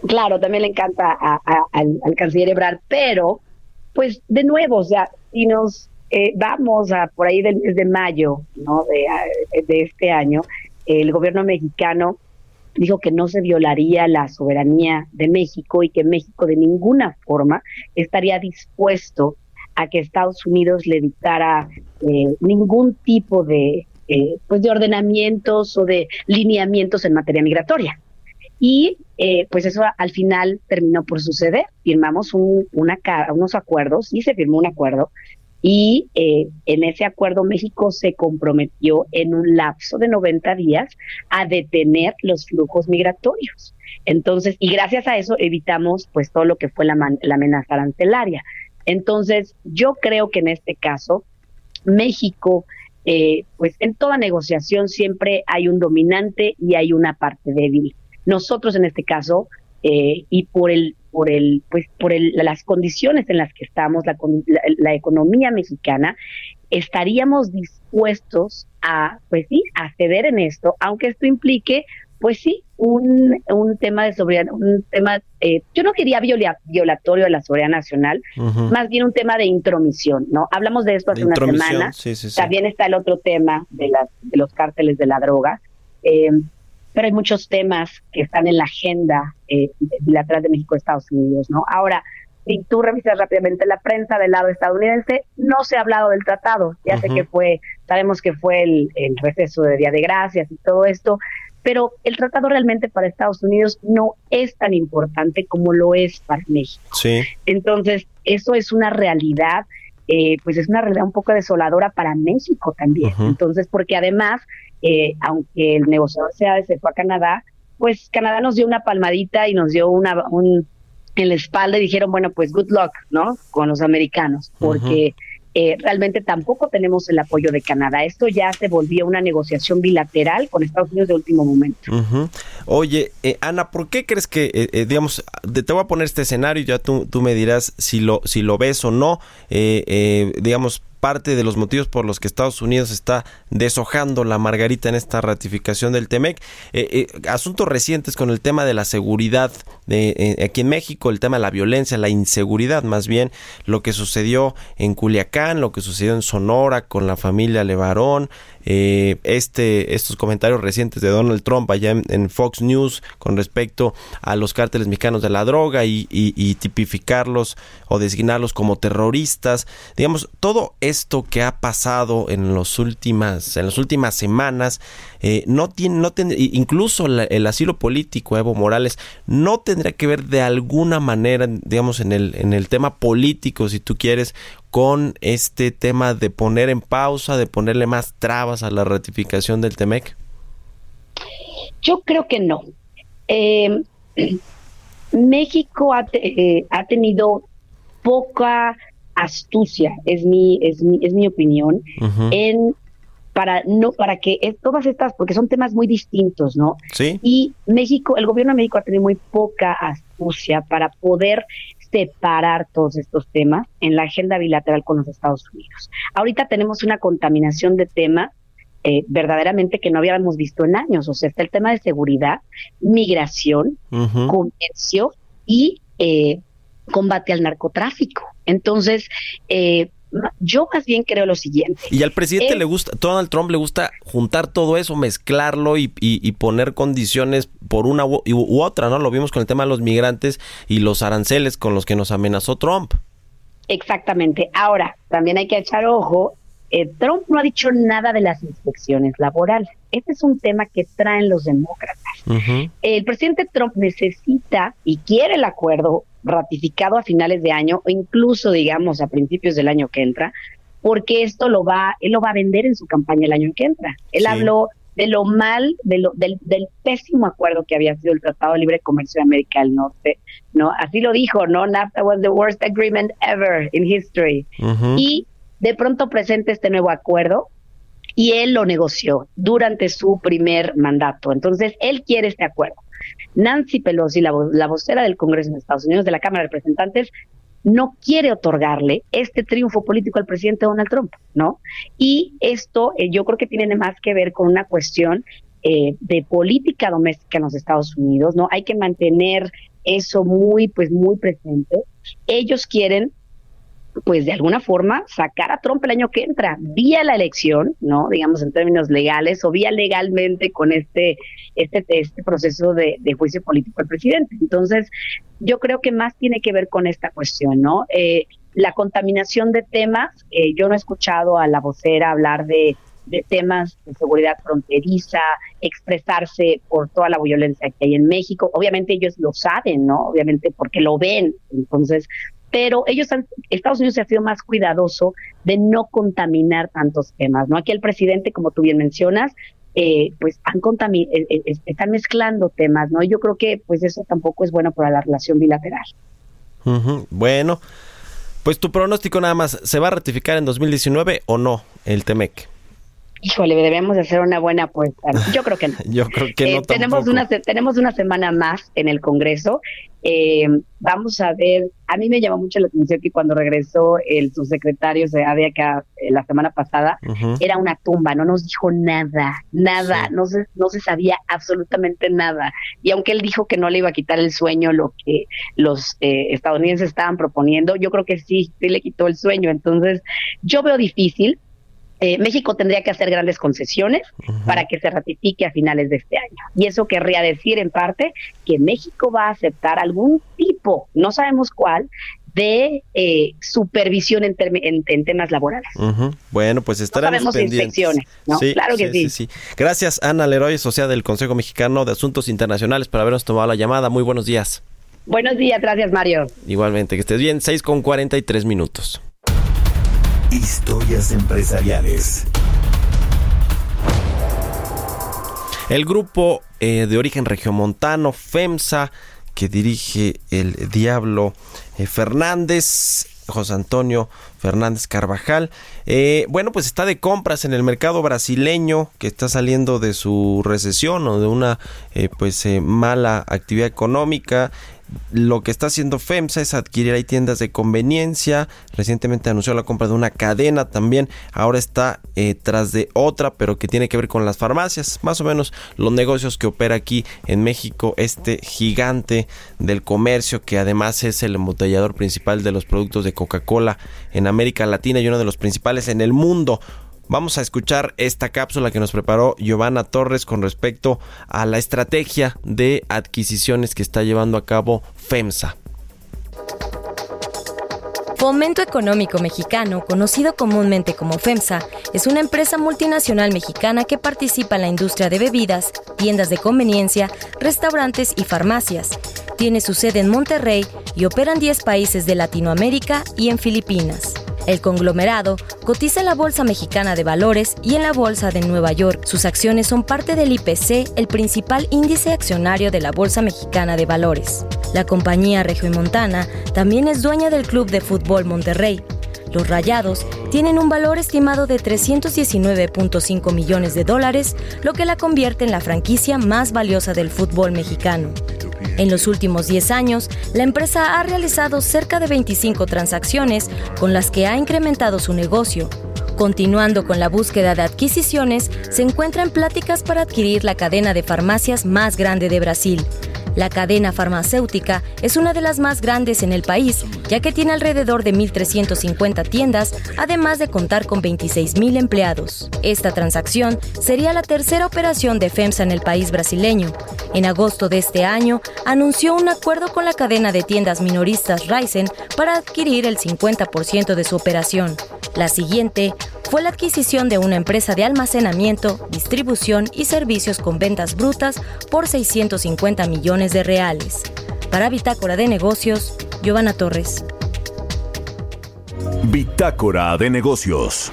Claro, también le encanta al, canciller Ebrard, pero, pues, de nuevo, o sea, si nos eh, vamos a por ahí del mes de mayo, ¿no? De, de este año, el gobierno mexicano dijo que no se violaría la soberanía de México y que México de ninguna forma estaría dispuesto a que Estados Unidos le dictara eh, ningún tipo de eh, pues de ordenamientos o de lineamientos en materia migratoria. Y eh, pues eso al final terminó por suceder. Firmamos unos acuerdos y se firmó un acuerdo y eh, en ese acuerdo México se comprometió en un lapso de 90 días a detener los flujos migratorios. Entonces, y gracias a eso evitamos pues todo lo que fue la, la amenaza arancelaria. Entonces, yo creo que en este caso, México, eh, pues en toda negociación siempre hay un dominante y hay una parte débil. Nosotros en este caso, eh, y por el por el pues por el, las condiciones en las que estamos la, la, economía mexicana estaríamos dispuestos a pues sí a ceder en esto aunque esto implique pues sí, un, un tema de soberanía, un tema, eh, yo no diría violatorio de la soberanía nacional, más bien un tema de intromisión, ¿no? Hablamos de esto hace una semana. También está el otro tema de, las, de los cárteles de la droga. Eh, pero hay muchos temas que están en la agenda eh, bilateral de México Estados Unidos, ¿no? Ahora, si tú revisas rápidamente la prensa del lado estadounidense, no se ha hablado del tratado. Ya sé que fue, sabemos que fue el, el, receso de Día de Gracias y todo esto, pero el tratado realmente para Estados Unidos no es tan importante como lo es para México. Sí. Entonces, eso es una realidad, eh, pues es una realidad un poco desoladora para México también. Entonces, porque además, eh, aunque el negociador sea se fue a Canadá, pues Canadá nos dio una palmadita y nos dio una, un, en la espalda y dijeron, bueno, pues good luck, ¿no? Con los americanos, porque eh, realmente tampoco tenemos el apoyo de Canadá. Esto ya se volvió una negociación bilateral con Estados Unidos de último momento. Oye, eh, Ana, ¿por qué crees que, eh, digamos, te voy a poner este escenario y ya tú, tú me dirás si lo, si lo ves o no, digamos, parte de los motivos por los que Estados Unidos está deshojando la margarita en esta ratificación del TEMEC. Eh, eh, asuntos recientes con el tema de la seguridad de, eh, aquí en México, el tema de la violencia, la inseguridad, más bien lo que sucedió en Culiacán, lo que sucedió en Sonora con la familia Levarón, eh, este, estos comentarios recientes de Donald Trump allá en, Fox News con respecto a los cárteles mexicanos de la droga y, tipificarlos o designarlos como terroristas. Digamos, todo esto que ha pasado en, los últimas, en las últimas semanas, eh, no tiene, no incluso el asilo político, Evo Morales, no tendría que ver de alguna manera, digamos, en el, en el tema político, si tú quieres, con este tema de poner en pausa, de ponerle más trabas a la ratificación del TEMEC? Yo creo que no. Eh, México eh, ha, tenido poca astucia, es mi, es mi, es mi opinión, en para no para que todas estas porque son temas muy distintos no sí y México el gobierno de México ha tenido muy poca astucia para poder separar todos estos temas en la agenda bilateral con los Estados Unidos. Ahorita tenemos una contaminación de temas eh, verdaderamente que no habíamos visto en años. O sea, está el tema de seguridad, migración, comercio y eh, combate al narcotráfico. Entonces, eh, yo más bien creo lo siguiente. Y al presidente le gusta, Donald Trump le gusta juntar todo eso, mezclarlo y, poner condiciones por una u, otra, ¿no? Lo vimos con el tema de los migrantes y los aranceles con los que nos amenazó Trump. Exactamente. Ahora, también hay que echar ojo. Eh, Trump no ha dicho nada de las inspecciones laborales. Este es un tema que traen los demócratas. El presidente Trump necesita y quiere el acuerdo ratificado a finales de año o incluso, digamos, a principios del año que entra, porque esto lo va, él lo va a vender en su campaña el año que entra. Él habló de lo mal, de lo, del, pésimo acuerdo que había sido el Tratado de Libre Comercio de América del Norte, ¿no? Así lo dijo, ¿no? NAFTA was the worst agreement ever in history. Y de pronto presenta este nuevo acuerdo y él lo negoció durante su primer mandato. Entonces, él quiere este acuerdo. Nancy Pelosi, la, vocera del Congreso de Estados Unidos, de la Cámara de Representantes, no quiere otorgarle este triunfo político al presidente Donald Trump, ¿no? Y esto eh, yo creo que tiene más que ver con una cuestión eh, de política doméstica en los Estados Unidos, ¿no? Hay que mantener eso muy, pues, muy presente. Ellos quieren pues de alguna forma sacar a Trump el año que entra, vía la elección, ¿no? Digamos en términos legales o vía legalmente con este, este, este proceso de, juicio político del presidente. Entonces, yo creo que más tiene que ver con esta cuestión, ¿no? Eh, la contaminación de temas, eh, yo no he escuchado a la vocera hablar de, de temas de seguridad fronteriza, expresarse por toda la violencia que hay en México. Obviamente ellos lo saben, ¿no? Obviamente porque lo ven. Entonces, pero ellos han, Estados Unidos ha sido más cuidadoso de no contaminar tantos temas, ¿no? Aquí el presidente, como tú bien mencionas, eh, pues han eh, eh, están mezclando temas, ¿no? Yo creo que pues eso tampoco es bueno para la relación bilateral. Bueno, pues tu pronóstico nada más, ¿se va a ratificar en 2019 o no el TEMEC? Híjole, debemos hacer una buena apuesta. Yo creo que no. Yo creo que no. Eh, tenemos, una, tenemos una semana más en el Congreso. Eh, vamos a ver, a mí me llamó mucho la atención que cuando regresó el subsecretario de acá eh, la semana pasada, era una tumba, no nos dijo nada, nada, no, se, no se sabía absolutamente nada. Y aunque él dijo que no le iba a quitar el sueño lo que los estadounidenses estaban proponiendo, yo creo que sí, sí le quitó el sueño. Entonces, yo veo difícil, eh, México tendría que hacer grandes concesiones para que se ratifique a finales de este año. Y eso querría decir, en parte, que México va a aceptar algún tipo, no sabemos cuál, de eh, supervisión en, temas laborales. Bueno, pues estaremos no pendientes. ¿no? claro que sí, sí. Gracias, Ana Leroy, asociada del Consejo Mexicano de Asuntos Internacionales, por habernos tomado la llamada. Muy buenos días. Buenos días, gracias, Mario. Igualmente, que estés bien. 6 con 43 minutos. Historias empresariales. El grupo eh, de origen regiomontano, FEMSA, que dirige el Diablo eh, Fernández, José Antonio Fernández Carvajal. Eh, bueno, pues está de compras en el mercado brasileño que está saliendo de su recesión o de una pues mala actividad económica lo que está haciendo FEMSA es adquirir ahí tiendas de conveniencia. Recientemente anunció la compra de una cadena también. Ahora está eh, tras de otra, pero que tiene que ver con las farmacias. Más o menos los negocios que opera aquí en México este gigante del comercio que además es el embotellador principal de los productos de Coca-Cola en América Latina y uno de los principales en el mundo. Vamos a escuchar esta cápsula que nos preparó Giovanna Torres con respecto a la estrategia de adquisiciones que está llevando a cabo FEMSA. Fomento Económico Mexicano, conocido comúnmente como FEMSA, es una empresa multinacional mexicana que participa en la industria de bebidas, tiendas de conveniencia, restaurantes y farmacias. Tiene su sede en Monterrey y opera en 10 países de Latinoamérica y en Filipinas. El conglomerado cotiza en la Bolsa Mexicana de Valores y en la Bolsa de Nueva York. Sus acciones son parte del IPC, el principal índice accionario de la Bolsa Mexicana de Valores. La compañía Montana también es dueña del Club de Fútbol Monterrey. Los Rayados tienen un valor estimado de 319.5 millones de dólares, lo que la convierte en la franquicia más valiosa del fútbol mexicano. En los últimos 10 años, la empresa ha realizado cerca de 25 transacciones con las que ha incrementado su negocio. Continuando con la búsqueda de adquisiciones, se encuentra en pláticas para adquirir la cadena de farmacias más grande de Brasil, la cadena farmacéutica es una de las más grandes en el país, ya que tiene alrededor de 1.350 tiendas, además de contar con 26.000 empleados. Esta transacción sería la tercera operación de FEMSA en el país brasileño. En agosto de este año, anunció un acuerdo con la cadena de tiendas minoristas Ryzen para adquirir el 50% de su operación. La siguiente fue la adquisición de una empresa de almacenamiento, distribución y servicios con ventas brutas por 650 millones de reales. Para Bitácora de Negocios, Giovanna Torres. Bitácora de Negocios.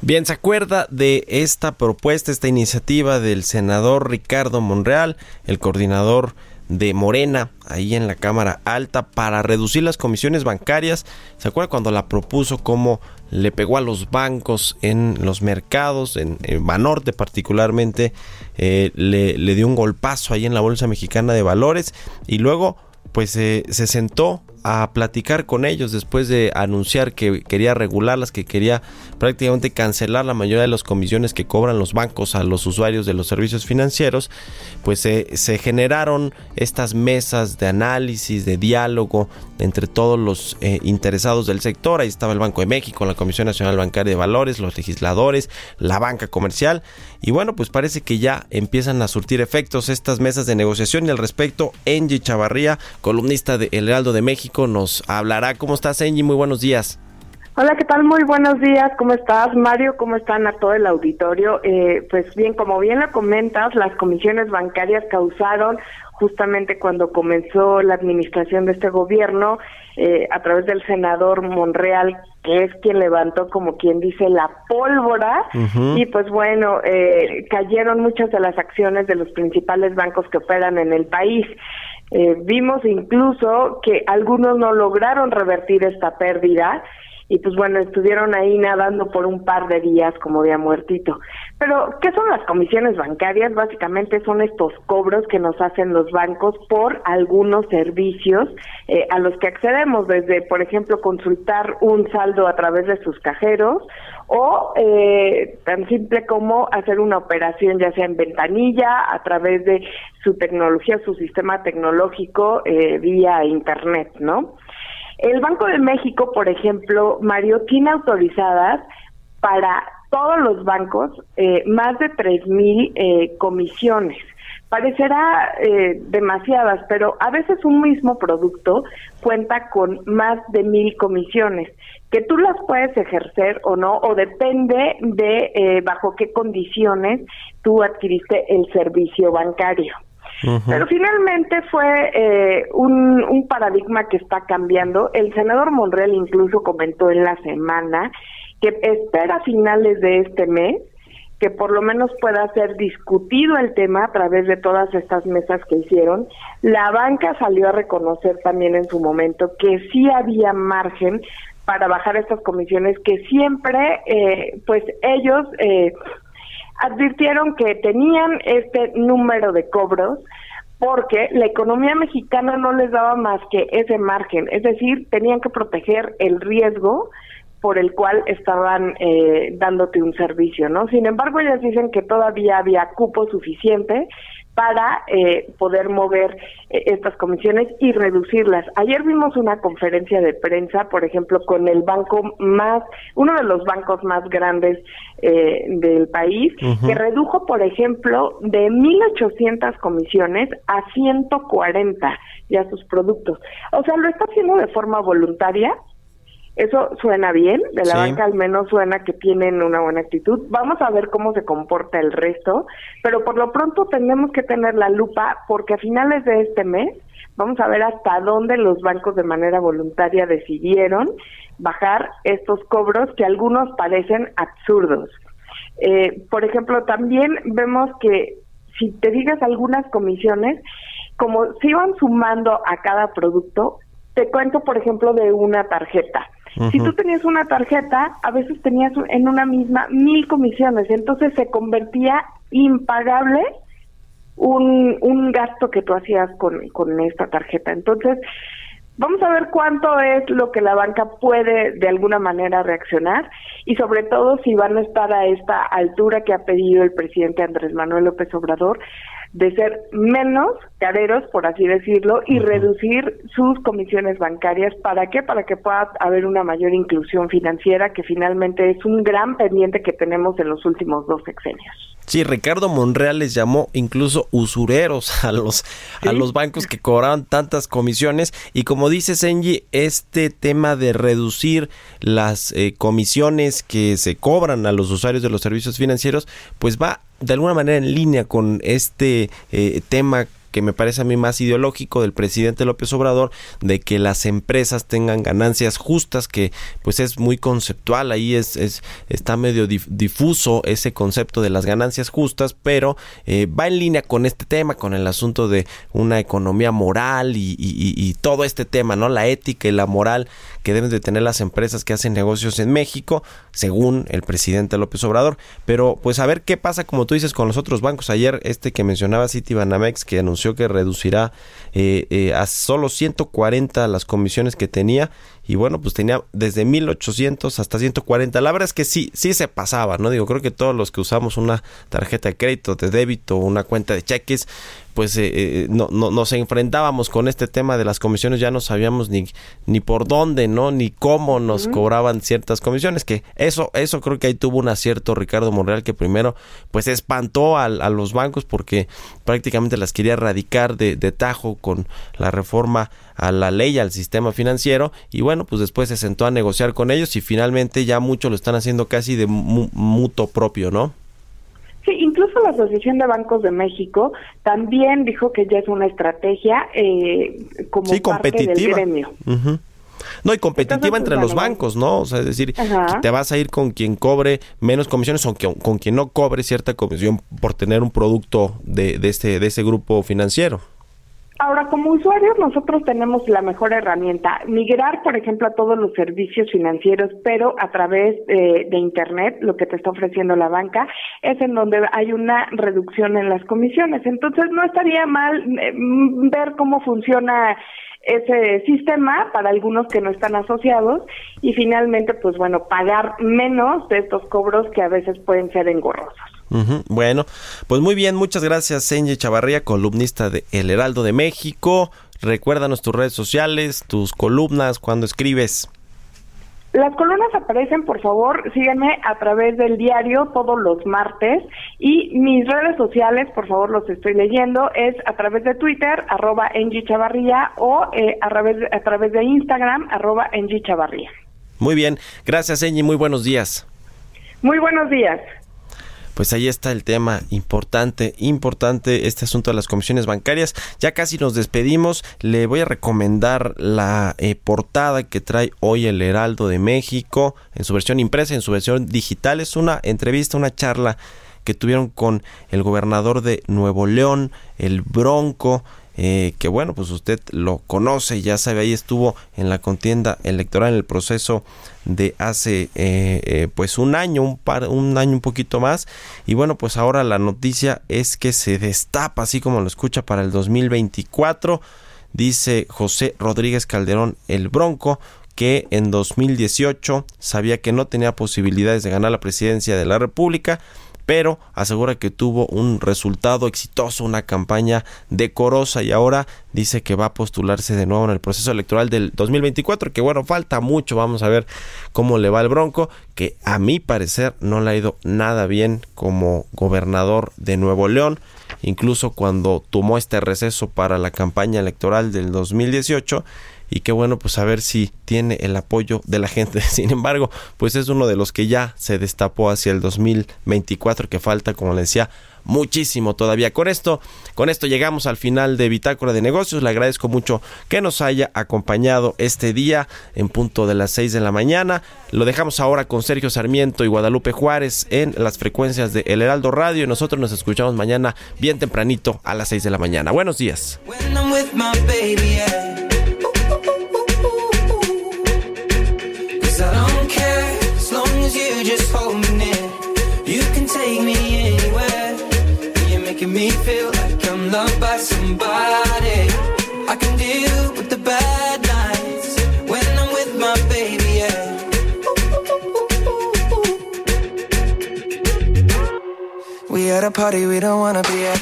Bien, ¿se acuerda de esta propuesta, esta iniciativa del senador Ricardo Monreal, el coordinador de Morena ahí en la Cámara Alta para reducir las comisiones bancarias. ¿Se acuerda cuando la propuso cómo le pegó a los bancos en los mercados, en, Banorte particularmente, eh, le, le, dio un golpazo ahí en la Bolsa Mexicana de Valores y luego pues eh, se sentó a platicar con ellos después de anunciar que quería regularlas, que quería prácticamente cancelar la mayoría de las comisiones que cobran los bancos a los usuarios de los servicios financieros, pues se generaron estas mesas de análisis, de diálogo entre todos los eh, interesados del sector. Ahí estaba el Banco de México, la Comisión Nacional Bancaria de Valores, los legisladores, la banca comercial. Y bueno, pues parece que ya empiezan a surtir efectos estas mesas de negociación y al respecto, Angie Chavarría, columnista de El Heraldo de México, nos hablará. ¿Cómo estás, Angie? Muy buenos días. Hola, ¿qué tal? Muy buenos días. ¿Cómo estás, Mario? ¿Cómo están a todo el auditorio? Eh, pues bien, como bien lo comentas, las comisiones bancarias causaron justamente cuando comenzó la administración de este gobierno, eh, a través del senador Monreal, que es quien levantó, como quien dice, la pólvora, y pues bueno, eh, cayeron muchas de las acciones de los principales bancos que operan en el país. Eh, vimos incluso que algunos no lograron revertir esta pérdida y pues bueno, estuvieron ahí nadando por un par de días como de muertito. Pero, ¿qué son las comisiones bancarias? Básicamente son estos cobros que nos hacen los bancos por algunos servicios eh, a los que accedemos, desde, por ejemplo, consultar un saldo a través de sus cajeros o eh, tan simple como hacer una operación ya sea en ventanilla, a través de su tecnología, su sistema tecnológico eh, vía Internet, ¿no? El Banco de México, por ejemplo, Mario, tiene autorizadas para todos los bancos eh, más de 3.000 eh, comisiones. Parecerá eh, demasiadas, pero a veces un mismo producto cuenta con más de mil comisiones, que tú las puedes ejercer o no, o depende de eh, bajo qué condiciones tú adquiriste el servicio bancario. Pero finalmente fue eh, un, un paradigma que está cambiando. El senador Monreal incluso comentó en la semana que espera a finales de este mes que por lo menos pueda ser discutido el tema a través de todas estas mesas que hicieron. La banca salió a reconocer también en su momento que sí había margen para bajar estas comisiones, que siempre, eh, pues ellos eh, advirtieron que tenían este número de cobros porque la economía mexicana no les daba más que ese margen, es decir, tenían que proteger el riesgo por el cual estaban eh, dándote un servicio, ¿no? Sin embargo, ellas dicen que todavía había cupo suficiente para eh, poder mover eh, estas comisiones y reducirlas. Ayer vimos una conferencia de prensa, por ejemplo, con el banco más, uno de los bancos más grandes eh, del país, que redujo, por ejemplo, de 1.800 comisiones a 140 ya sus productos. O sea, lo está haciendo de forma voluntaria, eso suena bien, de la banca al menos suena que tienen una buena actitud. Vamos a ver cómo se comporta el resto, pero por lo pronto tenemos que tener la lupa porque a finales de este mes vamos a ver hasta dónde los bancos de manera voluntaria decidieron bajar estos cobros que algunos parecen absurdos. Eh, por ejemplo, también vemos que si te digas algunas comisiones, como se iban sumando a cada producto, te cuento, por ejemplo, de una tarjeta. Si tú tenías una tarjeta, a veces tenías en una misma mil comisiones, entonces se convertía impagable un, un gasto que tú hacías con, con esta tarjeta. Entonces, Vamos a ver cuánto es lo que la banca puede de alguna manera reaccionar y sobre todo si van a estar a esta altura que ha pedido el presidente Andrés Manuel López Obrador de ser menos careros, por así decirlo, y reducir sus comisiones bancarias. ¿Para qué? Para que pueda haber una mayor inclusión financiera, que finalmente es un gran pendiente que tenemos en los últimos dos sexenios. Sí, Ricardo Monreal les llamó incluso usureros a los, a los bancos que cobraban tantas comisiones. Y como dice Senji, este tema de reducir las eh, comisiones que se cobran a los usuarios de los servicios financieros, pues va de alguna manera en línea con este eh, tema que me parece a mí más ideológico del presidente López Obrador de que las empresas tengan ganancias justas que pues es muy conceptual ahí es, es está medio difuso ese concepto de las ganancias justas pero eh, va en línea con este tema con el asunto de una economía moral y, y, todo este tema no la ética y la moral que deben de tener las empresas que hacen negocios en México según el presidente López Obrador. Pero pues a ver qué pasa como tú dices con los otros bancos. Ayer este que mencionaba Citibanamex que anunció que reducirá eh, eh, a solo 140 las comisiones que tenía y bueno, pues tenía desde 1800 hasta 140. La verdad es que sí, sí se pasaba, ¿no? Digo, creo que todos los que usamos una tarjeta de crédito, de débito, una cuenta de cheques, pues eh, eh, no, no, nos enfrentábamos con este tema de las comisiones, ya no sabíamos ni, ni por dónde, ¿no? Ni cómo nos cobraban ciertas comisiones, que eso, eso creo que ahí tuvo un acierto Ricardo Monreal, que primero pues espantó a, a los bancos porque prácticamente las quería erradicar de, de tajo con la reforma a la ley, al sistema financiero y bueno, pues después se sentó a negociar con ellos y finalmente ya muchos lo están haciendo casi de mutuo propio, ¿no? Sí, incluso la Asociación de Bancos de México también dijo que ya es una estrategia eh, como parte del gremio. No, y competitiva entre los bancos, ¿no? O sea, es decir, te vas a ir con quien cobre menos comisiones o con quien no cobre cierta comisión por tener un producto de, de, este, de ese grupo financiero. Ahora, como usuarios, nosotros tenemos la mejor herramienta, migrar, por ejemplo, a todos los servicios financieros, pero a través de, Internet, lo que te está ofreciendo la banca, es en donde hay una reducción en las comisiones. Entonces, no estaría mal eh, ver cómo funciona ese sistema para algunos que no están asociados y finalmente, pues bueno, pagar menos de estos cobros que a veces pueden ser engorrosos. Bueno, pues muy bien, muchas gracias, Senye Chavarría, columnista de El Heraldo de México. Recuérdanos tus redes sociales, tus columnas, cuando escribes. Las columnas aparecen, por favor, síganme a través del diario todos los martes y mis redes sociales, por favor, los estoy leyendo, es a través de Twitter, arroba Chavarría o eh, a, través, a través de Instagram, arroba Chavarría. Muy bien, gracias Engie, muy buenos días. Muy buenos días pues ahí está el tema importante, importante este asunto de las comisiones bancarias. Ya casi nos despedimos. Le voy a recomendar la eh, portada que trae hoy el Heraldo de México en su versión impresa, en su versión digital. Es una entrevista, una charla que tuvieron con el gobernador de Nuevo León, el Bronco. Eh, que bueno, pues usted lo conoce, ya sabe, ahí estuvo en la contienda electoral, en el proceso de hace eh, eh, pues un año, un, par, un año un poquito más. Y bueno, pues ahora la noticia es que se destapa, así como lo escucha, para el 2024. Dice José Rodríguez Calderón, el Bronco, que en 2018 sabía que no tenía posibilidades de ganar la presidencia de la República pero asegura que tuvo un resultado exitoso, una campaña decorosa y ahora dice que va a postularse de nuevo en el proceso electoral del 2024, que bueno, falta mucho, vamos a ver cómo le va el Bronco, que a mi parecer no le ha ido nada bien como gobernador de Nuevo León, incluso cuando tomó este receso para la campaña electoral del 2018 y qué bueno pues a ver si tiene el apoyo de la gente. Sin embargo, pues es uno de los que ya se destapó hacia el 2024 que falta, como le decía, muchísimo todavía. Con esto, con esto llegamos al final de Bitácora de Negocios. Le agradezco mucho que nos haya acompañado este día en punto de las 6 de la mañana. Lo dejamos ahora con Sergio Sarmiento y Guadalupe Juárez en las frecuencias de El Heraldo Radio y nosotros nos escuchamos mañana bien tempranito a las 6 de la mañana. Buenos días. Somebody. I can deal with the bad nights when I'm with my baby. Yeah. We at a party we don't wanna be at.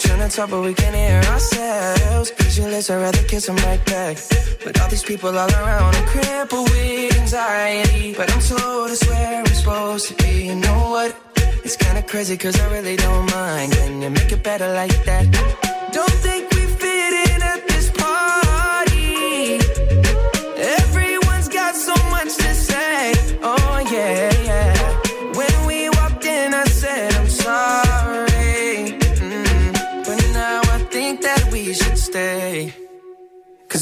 Trying to talk, but we can't hear ourselves. Pictureless, I'd rather kiss them right back. But all these people all around, I'm crippled with anxiety. But I'm told it's where I'm supposed to be. You know what? It's kinda crazy cause I really don't mind. Can you make it better like that?